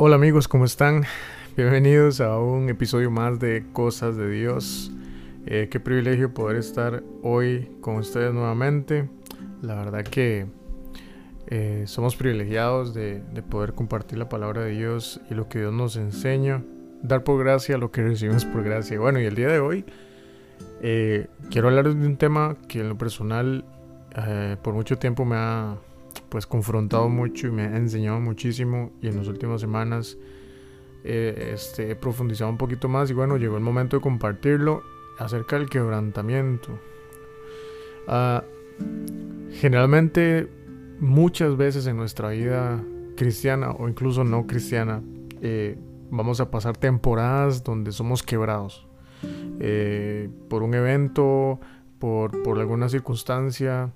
Hola amigos, ¿cómo están? Bienvenidos a un episodio más de Cosas de Dios. Eh, qué privilegio poder estar hoy con ustedes nuevamente. La verdad que eh, somos privilegiados de, poder compartir la palabra de Dios y lo que Dios nos enseña. Dar por gracia lo que recibimos por gracia. Bueno, y el día de hoy eh, quiero hablar de un tema que en lo personal por mucho tiempo me ha pues confrontado mucho y me ha enseñado muchísimo y en las últimas semanas eh, este, he profundizado un poquito más y bueno, llegó el momento de compartirlo acerca del quebrantamiento. Ah, generalmente muchas veces en nuestra vida cristiana o incluso no cristiana eh, vamos a pasar temporadas donde somos quebrados eh, por un evento, por, por alguna circunstancia,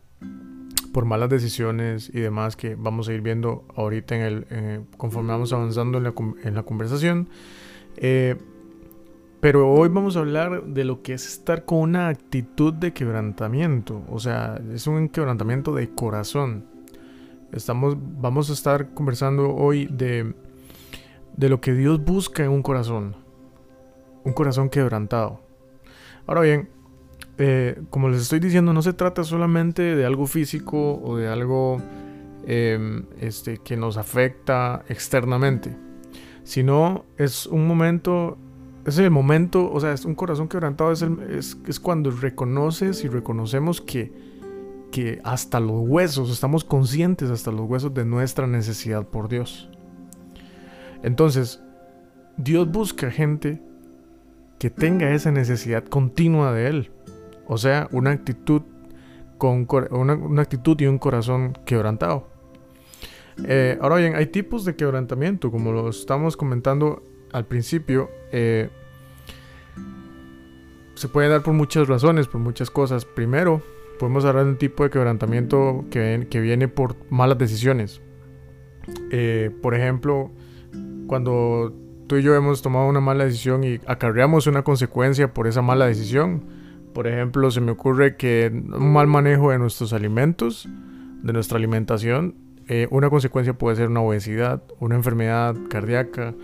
por malas decisiones y demás que vamos a ir viendo ahorita en el, eh, conforme vamos avanzando en la, en la conversación. Eh, pero hoy vamos a hablar de lo que es estar con una actitud de quebrantamiento. O sea, es un quebrantamiento de corazón. Estamos, vamos a estar conversando hoy de, de lo que Dios busca en un corazón. Un corazón quebrantado. Ahora bien, eh, como les estoy diciendo, no se trata solamente de algo físico o de algo em, este, que nos afecta externamente, sino es un momento, es el momento, o sea, es un corazón quebrantado, es, es, cuando reconoces y reconocemos que, que hasta los huesos, estamos conscientes hasta los huesos de nuestra necesidad por Dios. Entonces, Dios busca gente que tenga esa necesidad continua de Él. O sea, una actitud, con, una, actitud y un corazón quebrantado. Eh, ahora bien, hay tipos de quebrantamiento, como lo estamos comentando al principio. Eh, se puede dar por muchas razones, por muchas cosas. Primero, podemos hablar de un tipo de quebrantamiento que, que viene por malas decisiones. Eh, por ejemplo, cuando tú y yo hemos tomado una mala decisión y acarreamos una consecuencia por esa mala decisión, por ejemplo, se me ocurre que un mal manejo de nuestros alimentos, de nuestra alimentación, eh, una consecuencia puede ser una obesidad, una enfermedad cardíaca,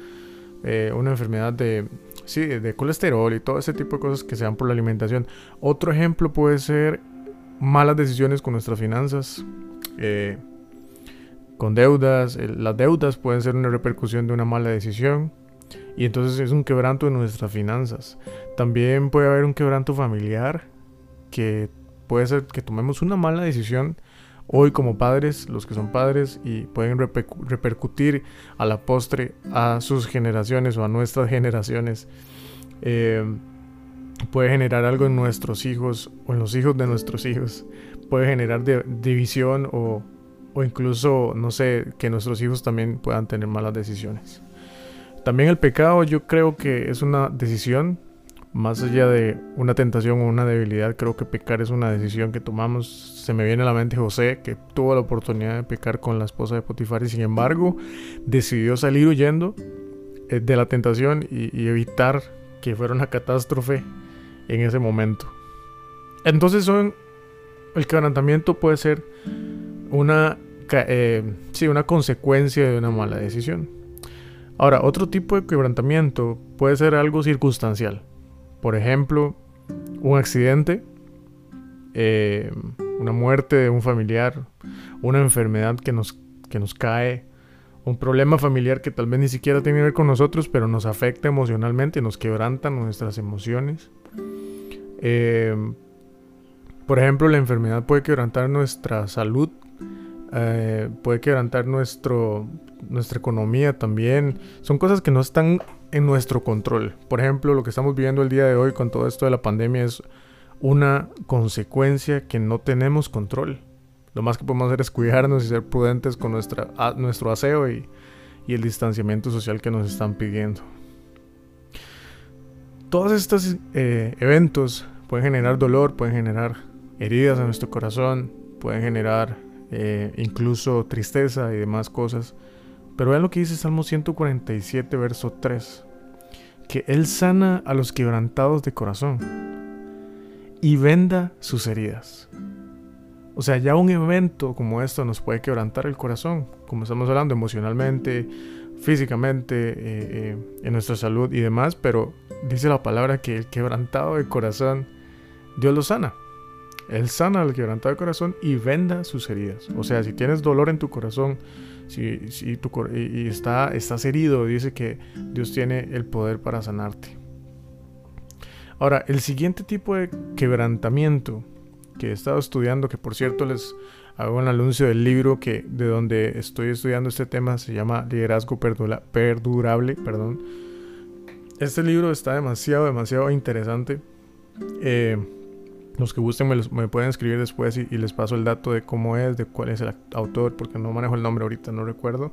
eh, una enfermedad de, sí, de colesterol y todo ese tipo de cosas que se dan por la alimentación. Otro ejemplo puede ser malas decisiones con nuestras finanzas, eh, con deudas. las deudas pueden ser una repercusión de una mala decisión. Y entonces es un quebranto de nuestras finanzas. También puede haber un quebranto familiar que puede ser que tomemos una mala decisión hoy como padres, los que son padres, y pueden repercutir a la postre a sus generaciones o a nuestras generaciones. Eh, puede generar algo en nuestros hijos o en los hijos de nuestros hijos. Puede generar división o, o incluso, no sé, que nuestros hijos también puedan tener malas decisiones. También el pecado yo creo que es una decisión, más allá de una tentación o una debilidad, creo que pecar es una decisión que tomamos. Se me viene a la mente José, que tuvo la oportunidad de pecar con la esposa de Potifar y sin embargo decidió salir huyendo eh, de la tentación y, evitar que fuera una catástrofe en ese momento. Entonces el quebrantamiento puede ser una, eh, sí, una consecuencia de una mala decisión. Ahora, otro tipo de quebrantamiento puede ser algo circunstancial. Por ejemplo, un accidente, eh, una muerte de un familiar, una enfermedad que nos, que nos cae, un problema familiar que tal vez ni siquiera tiene que ver con nosotros, pero nos afecta emocionalmente, nos quebranta nuestras emociones. Eh, por ejemplo, la enfermedad puede quebrantar nuestra salud, eh, puede quebrantar nuestro, nuestra economía también. Son cosas que no están en nuestro control. Por ejemplo, lo que estamos viviendo el día de hoy con todo esto de la pandemia es una consecuencia que no tenemos control. Lo más que podemos hacer es cuidarnos y ser prudentes con nuestra, nuestro aseo y, el distanciamiento social que nos están pidiendo. Todos estos eh, eventos pueden generar dolor, pueden generar heridas en nuestro corazón, pueden generar eh, incluso tristeza y demás cosas. Pero vean lo que dice Salmo 147, verso 3. Que Él sana a los quebrantados de corazón y venda sus heridas. O sea, ya un evento como esto nos puede quebrantar el corazón, como estamos hablando emocionalmente, físicamente, eh, en nuestra salud y demás, pero dice la palabra que el quebrantado de corazón, Dios lo sana. Él sana al quebrantado de corazón y venda sus heridas. O sea, si tienes dolor en tu corazón, si, tu, y, está, estás herido, dice que Dios tiene el poder para sanarte. Ahora, el siguiente tipo de quebrantamiento que he estado estudiando, que por cierto les hago un anuncio del libro que de donde estoy estudiando este tema, se llama Liderazgo Perdurable, perdón. Este libro está demasiado, demasiado interesante. Eh, los que gusten me, pueden escribir después y, les paso el dato de cómo es, de cuál es el autor, porque no manejo el nombre ahorita, no recuerdo.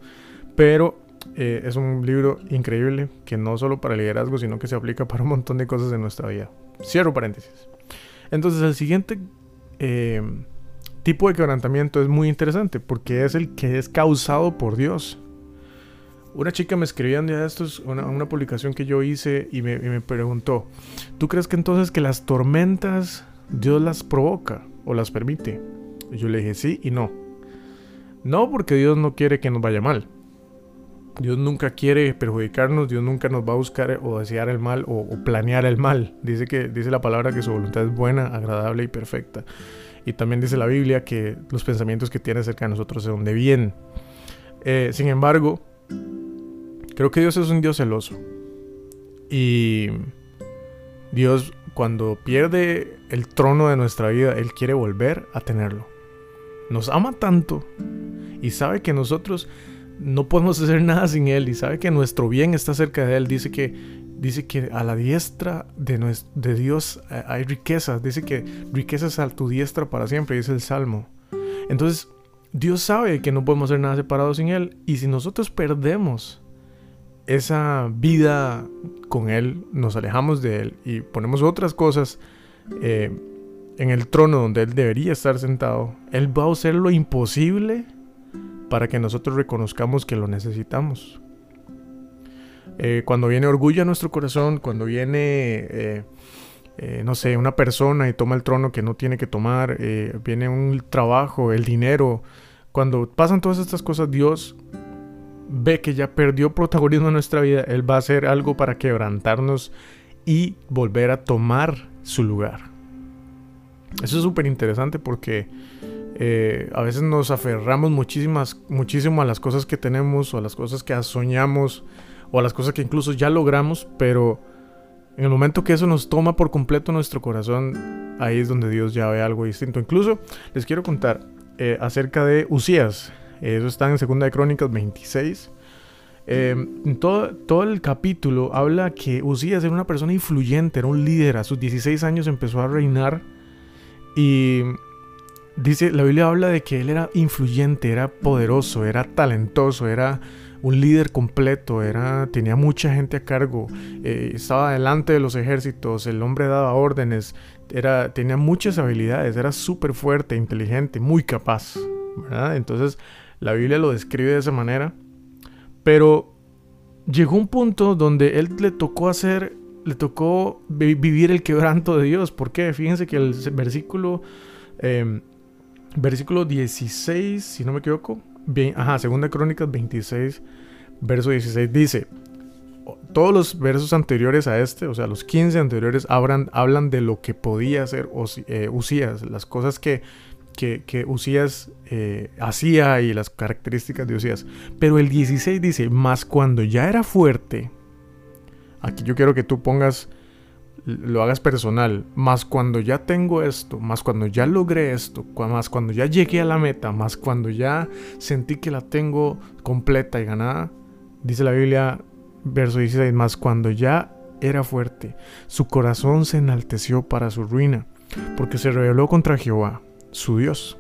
Pero eh, es un libro increíble que no solo para liderazgo, sino que se aplica para un montón de cosas en nuestra vida. Cierro paréntesis. Entonces el siguiente eh, tipo de quebrantamiento es muy interesante porque es el que es causado por Dios. Una chica me escribía un día de estos, una, publicación que yo hice y me, y me preguntó, ¿tú crees que entonces que las tormentas Dios las provoca o las permite. Yo le dije sí y no. No porque Dios no quiere que nos vaya mal. Dios nunca quiere perjudicarnos, Dios nunca nos va a buscar o desear el mal o, planear el mal. Dice que dice la palabra que su voluntad es buena, agradable y perfecta. Y también dice la Biblia que los pensamientos que tiene acerca de nosotros son de bien. Eh, sin embargo, creo que Dios es un Dios celoso. Y Dios cuando pierde el trono de nuestra vida, Él quiere volver a tenerlo. Nos ama tanto y sabe que nosotros no podemos hacer nada sin Él y sabe que nuestro bien está cerca de Él. Dice que, dice que a la diestra de, de Dios eh, hay riquezas. Dice que riquezas a tu diestra para siempre, dice el Salmo. Entonces, Dios sabe que no podemos hacer nada separado sin Él y si nosotros perdemos esa vida con Él, nos alejamos de Él y ponemos otras cosas eh, en el trono donde Él debería estar sentado, Él va a hacer lo imposible para que nosotros reconozcamos que lo necesitamos. Eh, cuando viene orgullo a nuestro corazón, cuando viene, eh, no sé, una persona y toma el trono que no tiene que tomar, viene un trabajo, el dinero, cuando pasan todas estas cosas, Dios ve que ya perdió protagonismo en nuestra vida, Él va a hacer algo para quebrantarnos y volver a tomar su lugar. Eso es súper interesante porque eh, a veces nos aferramos muchísimas, muchísimo a las cosas que tenemos o a las cosas que soñamos o a las cosas que incluso ya logramos, pero en el momento que eso nos toma por completo nuestro corazón, ahí es donde Dios ya ve algo distinto. Incluso les quiero contar eh, acerca de Usías. Eso está en Segunda de Crónicas 26. Em, todo, todo el capítulo habla que Usías era una persona influyente, era un líder. A sus 16 años empezó a reinar. Y dice, la Biblia habla de que él era influyente, era poderoso, era talentoso, era un líder completo, era, tenía mucha gente a cargo, eh, estaba delante de los ejércitos, el hombre daba órdenes, era, tenía muchas habilidades, era súper fuerte, inteligente, muy capaz. Entonces, la Biblia lo describe de esa manera. Pero llegó un punto donde él le tocó hacer, le tocó vivir el quebranto de Dios. ¿Por qué? Fíjense que el versículo, em, versículo 16, si no me equivoco, bien, ajá, segunda crónicas 26, verso 16 dice, todos los versos anteriores a este, o sea, los 15 anteriores, hablan, hablan de lo que podía hacer eh, Usías, las cosas que que, que Usías eh, hacía y las características de Usías. Pero el 16 dice, más cuando ya era fuerte, aquí yo quiero que tú pongas, lo hagas personal, más cuando ya tengo esto, más cuando ya logré esto, más cuando ya llegué a la meta, más cuando ya sentí que la tengo completa y ganada, dice la Biblia, verso 16, más cuando ya era fuerte, su corazón se enalteció para su ruina, porque se rebeló contra Jehová su Dios,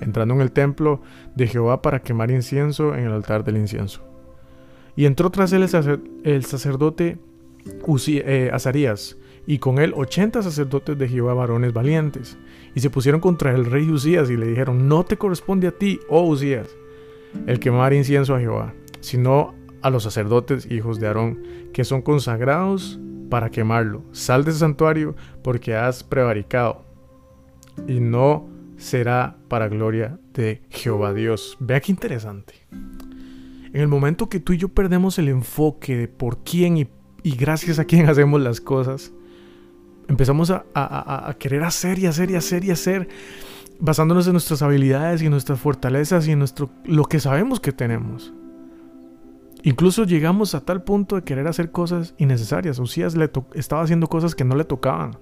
entrando en el templo de Jehová para quemar incienso en el altar del incienso. Y entró tras él el, sacerdote eh, Azarías, y con él ochenta sacerdotes de Jehová varones valientes, y se pusieron contra el rey Usías y le dijeron, no te corresponde a ti, oh Usías, el quemar incienso a Jehová, sino a los sacerdotes hijos de Aarón, que son consagrados para quemarlo. Sal de ese santuario porque has prevaricado, y no será para gloria de Jehová Dios. Vea qué interesante. En el momento que tú y yo perdemos el enfoque de por quién y, gracias a quién hacemos las cosas, empezamos a, querer hacer y hacer y hacer y hacer, basándonos en nuestras habilidades y nuestras fortalezas y en nuestro, lo que sabemos que tenemos. Incluso llegamos a tal punto de querer hacer cosas innecesarias. Usías le estaba haciendo cosas que no le tocaban.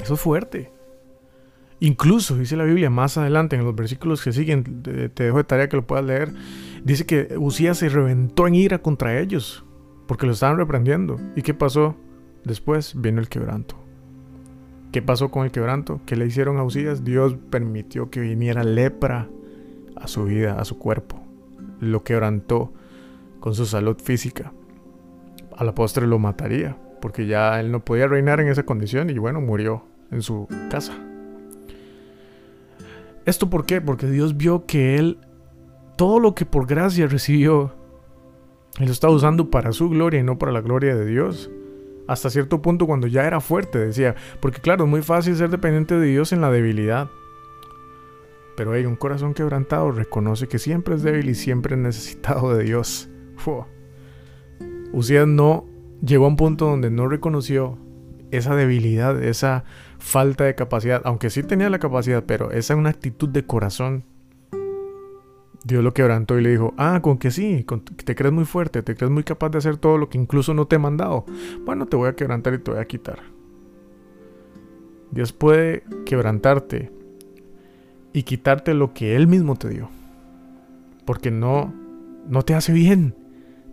Eso es fuerte. Incluso, dice la Biblia más adelante, en los versículos que siguen, te, dejo de tarea que lo puedas leer, dice que Usías se reventó en ira contra ellos, porque lo estaban reprendiendo. ¿Y qué pasó? Después vino el quebranto. ¿Qué pasó con el quebranto? ¿Qué le hicieron a Usías? Dios permitió que viniera lepra a su vida, a su cuerpo. Lo quebrantó con su salud física. A la postre lo mataría, porque ya él no podía reinar en esa condición y bueno, murió en su casa. ¿Esto por qué? Porque Dios vio que él, todo lo que por gracia recibió, él lo estaba usando para su gloria y no para la gloria de Dios. Hasta cierto punto cuando ya era fuerte, decía. Porque claro, es muy fácil ser dependiente de Dios en la debilidad. Pero hay un corazón quebrantado reconoce que siempre es débil y siempre es necesitado de Dios. Usías no llegó a un punto donde no reconoció esa debilidad, esa falta de capacidad, aunque sí tenía la capacidad, pero esa es una actitud de corazón. Dios lo quebrantó y le dijo, ah, con que sí, te crees muy fuerte, te crees muy capaz de hacer todo lo que incluso no te he mandado. Bueno, te voy a quebrantar y te voy a quitar. Dios puede quebrantarte y quitarte lo que Él mismo te dio. Porque no, no te hace bien.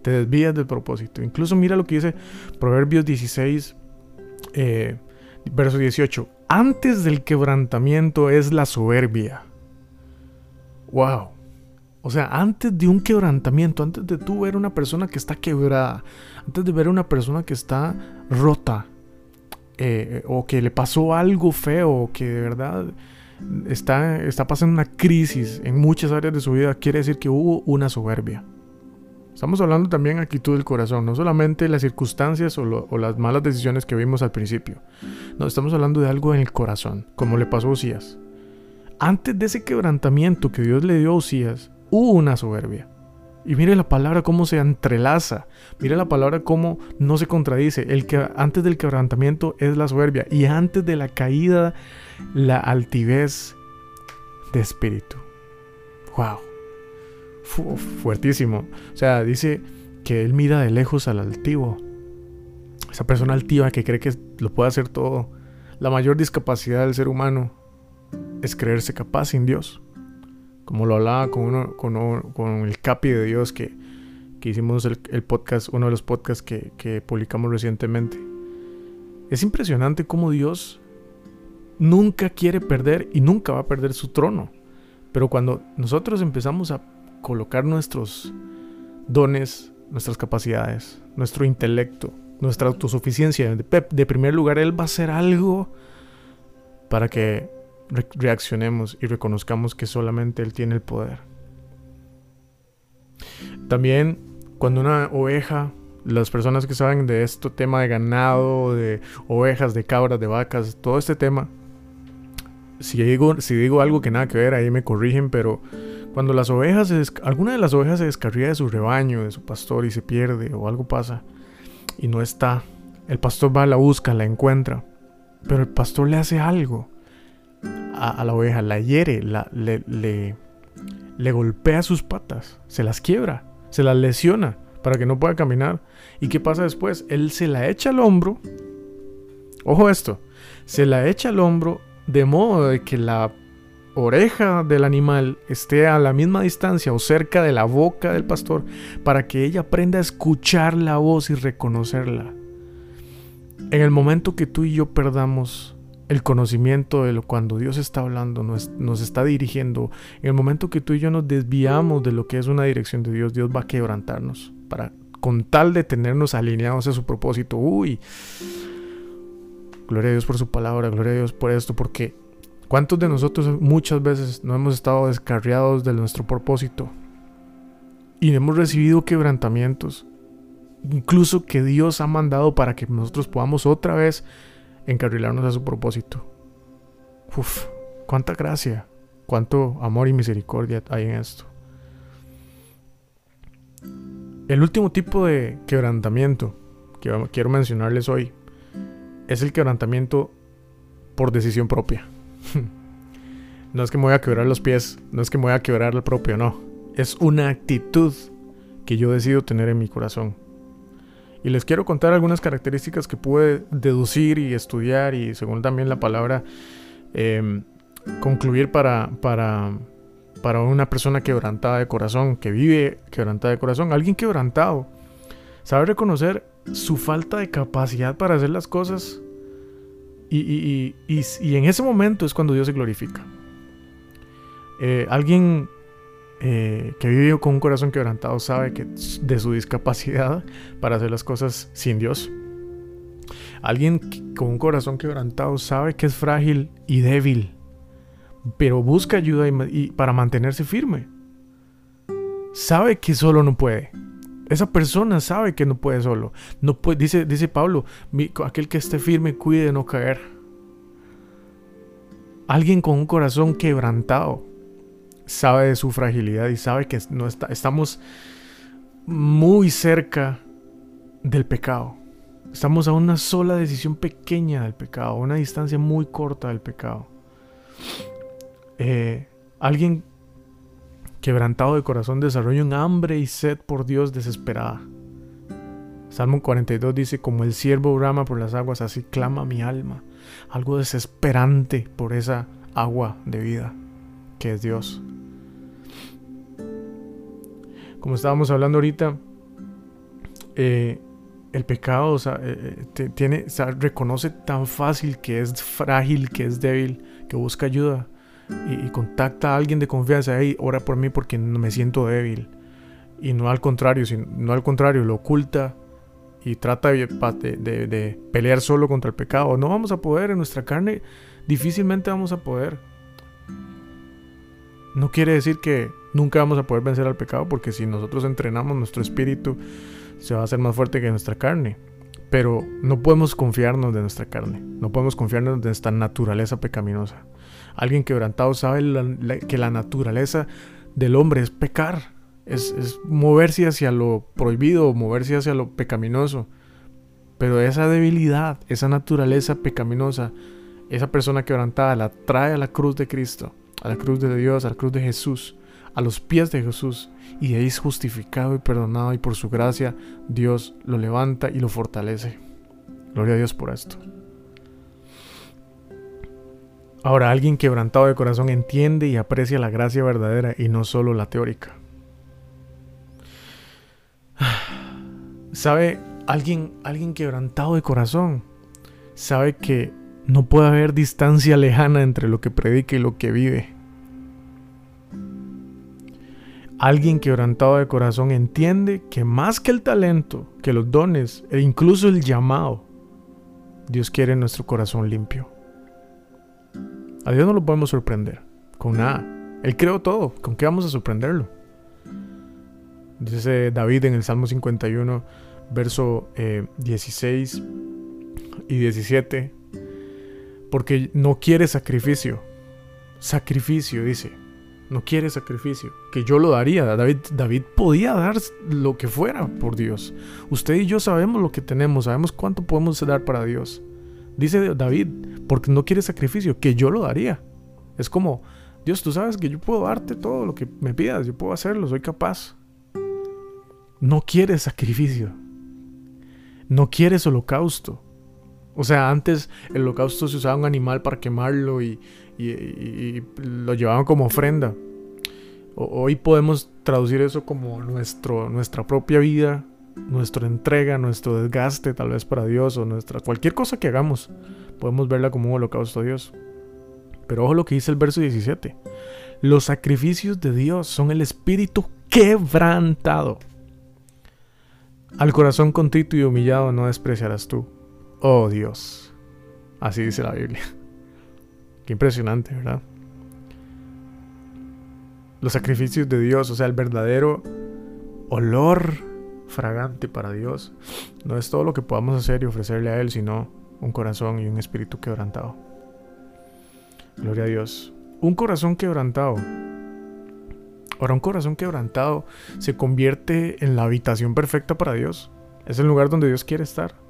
Te desvías del propósito. Incluso mira lo que dice Proverbios 16, eh, verso 18. Antes del quebrantamiento es la soberbia. Wow. O sea, antes de un quebrantamiento, antes de tú ver una persona que está quebrada, antes de ver una persona que está rota, eh, o que le pasó algo feo, que de verdad está, está pasando una crisis en muchas áreas de su vida, quiere decir que hubo una soberbia. Estamos hablando también actitud del corazón, no solamente las circunstancias o, las malas decisiones que vimos al principio. No, estamos hablando de algo en el corazón, como le pasó a Usías. Antes de ese quebrantamiento que Dios le dio a Usías, hubo una soberbia. Y mire la palabra cómo se entrelaza. Mire la palabra cómo no se contradice. El que antes del quebrantamiento es la soberbia y antes de la caída la altivez de espíritu. Wow fuertísimo. O sea, dice que él mira de lejos al altivo. Esa persona altiva que cree que lo puede hacer todo. La mayor discapacidad del ser humano es creerse capaz sin Dios. Como lo hablaba con, con, el capi de Dios que, hicimos el, podcast, uno de los podcasts que, que publicamos recientemente. Es impresionante cómo Dios nunca quiere perder y nunca va a perder su trono. Pero cuando nosotros empezamos a colocar nuestros dones, nuestras capacidades, nuestro intelecto, nuestra autosuficiencia. De, primer lugar, Él va a hacer algo para que reaccionemos y reconozcamos que solamente Él tiene el poder. También cuando una oveja, las personas que saben de esto tema de ganado, de ovejas, de cabras, de vacas, todo este tema, si digo, si digo algo que nada que ver, ahí me corrigen, pero cuando las ovejas, alguna de las ovejas se descarría de su rebaño, de su pastor y se pierde o algo pasa y no está, el pastor va, la busca, la encuentra, pero el pastor le hace algo a, la oveja, la hiere, le, le, golpea sus patas, se las quiebra, se las lesiona para que no pueda caminar. ¿Y qué pasa después? Él se la echa al hombro. Ojo esto, se la echa al hombro de modo que la oreja del animal esté a la misma distancia o cerca de la boca del pastor para que ella aprenda a escuchar la voz y reconocerla. En el momento que tú y yo perdamos el conocimiento de lo cuando Dios está hablando, nos, nos, está dirigiendo, en el momento que tú y yo nos desviamos de lo que es una dirección de Dios, Dios va a quebrantarnos para con tal de tenernos alineados a su propósito. Uy, gloria a Dios por su palabra, gloria a Dios por esto, porque ¿Cuántos de nosotros muchas veces no hemos estado descarriados de nuestro propósito? Y hemos recibido quebrantamientos. Incluso que Dios ha mandado para que nosotros podamos otra vez encarrilarnos a su propósito. Uf, cuánta gracia, cuánto amor y misericordia hay en esto. El último tipo de quebrantamiento que quiero mencionarles hoy es el quebrantamiento por decisión propia. no es que me voy a quebrar los pies, no es que me voy a quebrar el propio, no. Es una actitud que yo decido tener en mi corazón. Y les quiero contar algunas características que pude deducir y estudiar y según también la palabra em, concluir para, para, para una persona quebrantada de corazón, que vive quebrantada de corazón, alguien quebrantado. Sabe reconocer su falta de capacidad para hacer las cosas y, en ese momento es cuando Dios se glorifica. Eh, alguien eh, que vive con un corazón quebrantado sabe que de su discapacidad para hacer las cosas sin Dios. Alguien con un corazón quebrantado sabe que es frágil y débil, pero busca ayuda y, para mantenerse firme. Sabe que solo no puede. Esa persona sabe que no puede solo. No puede, dice, dice Pablo, aquel que esté firme cuide de no caer. Alguien con un corazón quebrantado sabe de su fragilidad y sabe que no está, estamos muy cerca del pecado. Estamos a una sola decisión pequeña del pecado, a una distancia muy corta del pecado. Eh, alguien quebrantado de corazón desarrolla un hambre y sed por Dios desesperada. Salmo 42 dice, como el siervo brama por las aguas, así clama mi alma. Algo desesperante por esa agua de vida que es Dios. Como estábamos hablando ahorita, eh, el pecado eh, eh, tiene, reconoce tan fácil que es frágil, que es débil, que busca ayuda y, contacta a alguien de confianza, hey, ora por mí porque me siento débil. Y no al contrario, sino, no al contrario, lo oculta y trata de, pelear solo contra el pecado. No vamos a poder en nuestra carne, difícilmente vamos a poder. No quiere decir que nunca vamos a poder vencer al pecado, porque si nosotros entrenamos nuestro espíritu, se va a hacer más fuerte que nuestra carne. Pero no podemos confiarnos de nuestra carne, no podemos confiarnos de nuestra naturaleza pecaminosa. Alguien quebrantado sabe que la naturaleza del hombre es pecar, es, moverse hacia lo prohibido, moverse hacia lo pecaminoso. Pero esa debilidad, esa naturaleza pecaminosa, esa persona quebrantada la trae a la cruz de Cristo, a la cruz de Dios, a la cruz de Jesús, a los pies de Jesús. Y ahí es justificado y perdonado y por su gracia Dios lo levanta y lo fortalece. Gloria a Dios por esto. Ahora, alguien quebrantado de corazón entiende y aprecia la gracia verdadera y no solo la teórica. ¿Sabe? Alguien, alguien quebrantado de corazón sabe que no puede haber distancia lejana entre lo que predica y lo que vive. Alguien quebrantado de corazón entiende que más que el talento, que los dones e incluso el llamado, Dios quiere nuestro corazón limpio. A Dios no lo podemos sorprender con nada. Él creó todo. ¿Con qué vamos a sorprenderlo? Dice David en el Salmo 51, verso 16 eh, y 17. Porque no quiere sacrificio. Sacrificio, dice. No quiere sacrificio. Que yo lo daría. David, David podía dar lo que fuera por Dios. Usted y yo sabemos lo que tenemos. Sabemos cuánto podemos dar para Dios. Dice David, porque no quiere sacrificio, que yo lo daría. Es como, Dios, tú sabes que yo puedo darte todo lo que me pidas, yo puedo hacerlo, soy capaz. No quiere sacrificio. No quieres holocausto. O sea, antes el holocausto se usaba un animal para quemarlo y, lo llevaban como ofrenda. hoy podemos traducir eso como nuestra propia vida nuestra entrega, nuestro desgaste tal vez para Dios o nuestra cualquier cosa que hagamos, podemos verla como un holocausto a Dios. Pero ojo lo que dice el verso 17. Los sacrificios de Dios son el espíritu quebrantado. Al corazón contrito y humillado no despreciarás tú. Oh Dios. Así dice la Biblia. Qué impresionante, ¿verdad? Los sacrificios de Dios, o sea, el verdadero olor fragante para Dios no es todo lo que podamos hacer y ofrecerle a Él, sino un corazón y un espíritu quebrantado. Gloria a Dios. Un corazón quebrantado. Ahora un corazón quebrantado se convierte en la habitación perfecta para Dios. Es el lugar donde Dios quiere estar.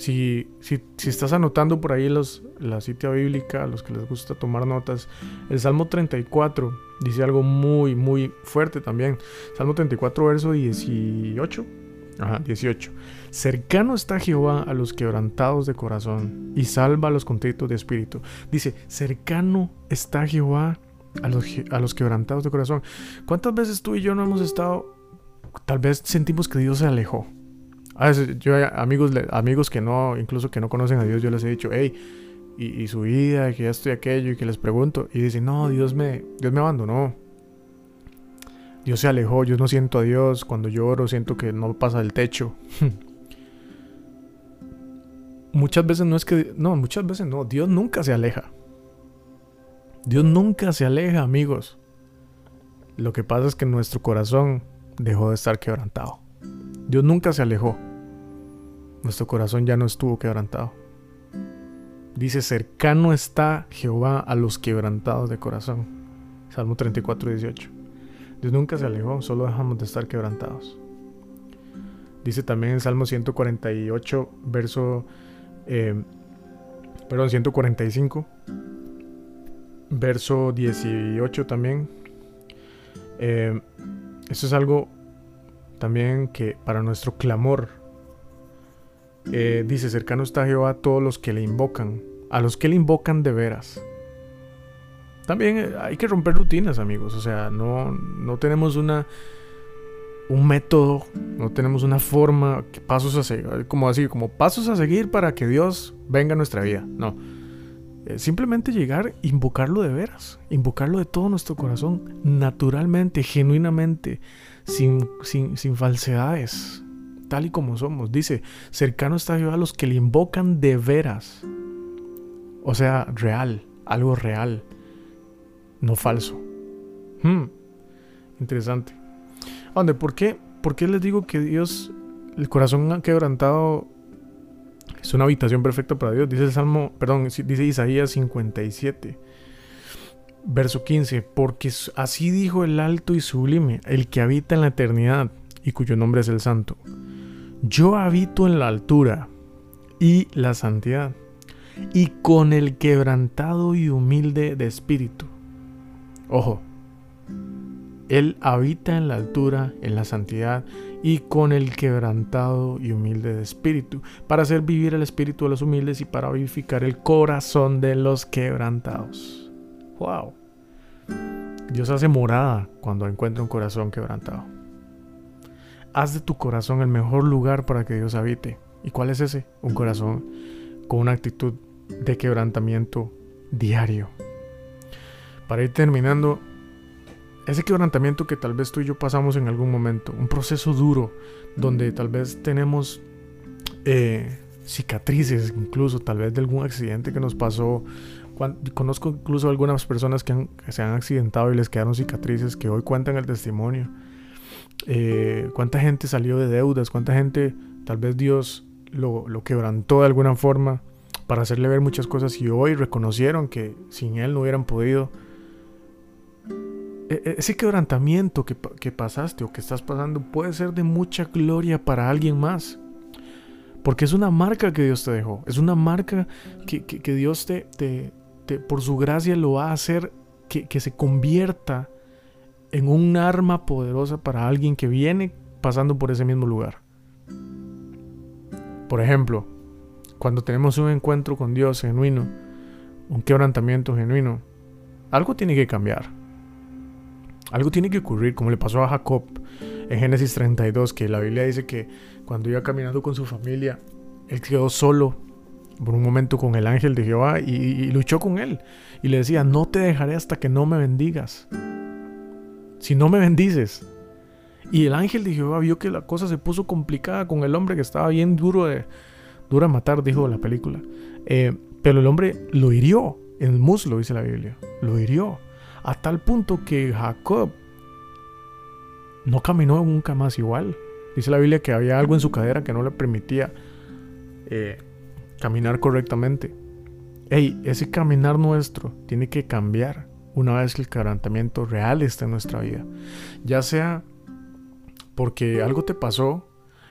Si, si, si estás anotando por ahí los, la cita bíblica, a los que les gusta tomar notas, el Salmo 34 dice algo muy, muy fuerte también. Salmo 34, verso 18. Ajá, 18. Cercano está Jehová a los quebrantados de corazón y salva a los contritos de espíritu. Dice, cercano está Jehová a los, a los quebrantados de corazón. ¿Cuántas veces tú y yo no hemos estado, tal vez sentimos que Dios se alejó? A veces yo amigos, amigos que no, incluso que no conocen a Dios, yo les he dicho, hey, y, su vida, que ya estoy aquello, y que les pregunto, y dicen, no, Dios me, Dios me abandonó. Dios se alejó, yo no siento a Dios, cuando lloro siento que no pasa del techo. muchas veces no es que, no, muchas veces no, Dios nunca se aleja. Dios nunca se aleja, amigos. Lo que pasa es que nuestro corazón dejó de estar quebrantado. Dios nunca se alejó nuestro corazón ya no estuvo quebrantado. Dice, cercano está Jehová a los quebrantados de corazón. Salmo 34, 18. Dios nunca se alejó, solo dejamos de estar quebrantados. Dice también en Salmo 148, verso, eh, perdón, 145, verso 18 también. Eh, eso es algo también que para nuestro clamor eh, dice, cercano está Jehová a todos los que le invocan, a los que le invocan de veras. También eh, hay que romper rutinas, amigos. O sea, no, no tenemos una un método, no tenemos una forma, pasos a seguir, como así, como pasos a seguir para que Dios venga a nuestra vida. No. Eh, simplemente llegar, invocarlo de veras, invocarlo de todo nuestro corazón, naturalmente, genuinamente, sin, sin, sin falsedades tal y como somos. Dice, cercano está Jehová a los que le invocan de veras. O sea, real, algo real, no falso. Hmm, interesante. ¿Dónde? ¿Por qué? ¿Por qué les digo que Dios, el corazón quebrantado, es una habitación perfecta para Dios? Dice el Salmo, perdón, dice Isaías 57. Verso 15, porque así dijo el alto y sublime, el que habita en la eternidad y cuyo nombre es el santo. Yo habito en la altura y la santidad, y con el quebrantado y humilde de espíritu. Ojo, Él habita en la altura, en la santidad, y con el quebrantado y humilde de espíritu, para hacer vivir el espíritu de los humildes y para vivificar el corazón de los quebrantados. ¡Wow! Dios hace morada cuando encuentra un corazón quebrantado. Haz de tu corazón el mejor lugar para que Dios habite. ¿Y cuál es ese? Un corazón con una actitud de quebrantamiento diario. Para ir terminando, ese quebrantamiento que tal vez tú y yo pasamos en algún momento, un proceso duro, donde tal vez tenemos eh, cicatrices, incluso tal vez de algún accidente que nos pasó. conozco incluso algunas personas que, que se han accidentado y les quedaron cicatrices que hoy cuentan el testimonio eh, cuánta gente salió de deudas, cuánta gente tal vez Dios lo, quebrantó de alguna forma para hacerle ver muchas cosas y hoy reconocieron que sin Él no hubieran podido. E, e, ese quebrantamiento que, pasaste o que estás pasando puede ser de mucha gloria para alguien más. Porque es una marca que Dios te dejó. Es una marca que, Dios te, te, por su gracia, lo va a hacer que, que se convierta en un arma poderosa para alguien que viene pasando por ese mismo lugar. Por ejemplo, cuando tenemos un encuentro con Dios genuino, un quebrantamiento genuino, algo tiene que cambiar. Algo tiene que ocurrir, como le pasó a Jacob en Génesis 32, que la Biblia dice que cuando iba caminando con su familia, él quedó solo por un momento con el ángel de Jehová y, y luchó con él. Y le decía, no te dejaré hasta que no me bendigas si no me bendices. Y el ángel de Jehová vio que la cosa se puso complicada con el hombre que estaba bien duro de, duro matar, dijo la película. Eh, pero el hombre lo hirió en el muslo, dice la Biblia. Lo hirió. A tal punto que Jacob no caminó nunca más igual. Dice la Biblia que había algo en su cadera que no le permitía eh, caminar correctamente. Ey, ese caminar nuestro tiene que cambiar. Una vez que el quebrantamiento real está en nuestra vida. Ya sea porque algo te pasó,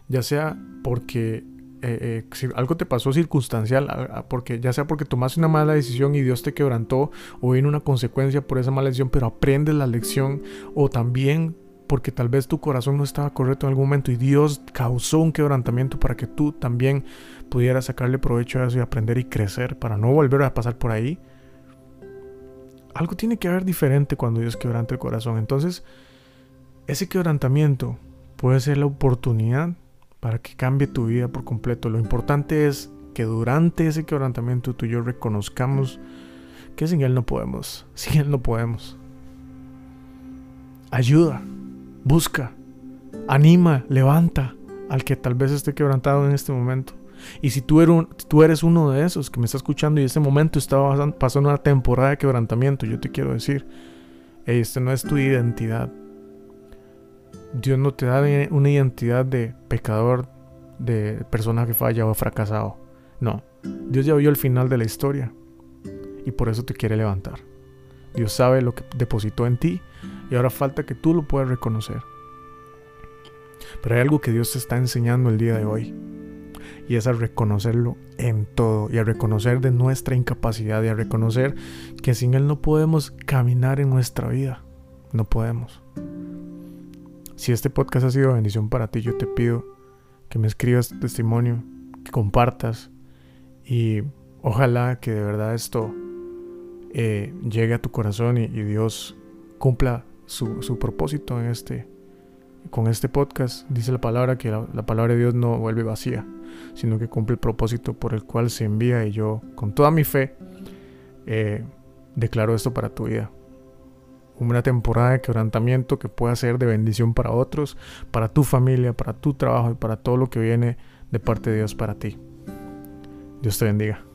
ya sea porque eh, eh, algo te pasó circunstancial, porque ya sea porque tomaste una mala decisión y Dios te quebrantó, o vino una consecuencia por esa mala decisión, pero aprendes la lección, o también porque tal vez tu corazón no estaba correcto en algún momento y Dios causó un quebrantamiento para que tú también pudieras sacarle provecho a eso y aprender y crecer para no volver a pasar por ahí. Algo tiene que haber diferente cuando Dios quebranta el corazón. Entonces, ese quebrantamiento puede ser la oportunidad para que cambie tu vida por completo. Lo importante es que durante ese quebrantamiento tú y yo reconozcamos que sin Él no podemos. Sin Él no podemos. Ayuda busca, anima, levanta al que tal vez esté quebrantado en este momento. Y si tú eres, uno de esos que me está escuchando y en este momento está pasando una temporada de quebrantamiento, yo te quiero decir, esta no es tu identidad. Dios no te da una identidad de pecador, de persona que falla o fracasado. No, Dios ya vio el final de la historia y por eso te quiere levantar. Dios sabe lo que depositó en ti y ahora falta que tú lo puedas reconocer. Pero hay algo que Dios te está enseñando el día de hoy. Y es a reconocerlo en todo. Y a reconocer de nuestra incapacidad. Y a reconocer que sin Él no podemos caminar en nuestra vida. No podemos. Si este podcast ha sido bendición para ti, yo te pido que me escribas tu testimonio, que compartas. Y ojalá que de verdad esto eh, llegue a tu corazón y, y Dios cumpla su, propósito en este, con este podcast. Dice la palabra que la, palabra de Dios no vuelve vacía, sino que cumple el propósito por el cual se envía. Y yo, con toda mi fe, eh, declaro esto para tu vida. Una temporada de quebrantamiento que pueda ser de bendición para otros, para tu familia, para tu trabajo y para todo lo que viene de parte de Dios para ti. Dios te bendiga.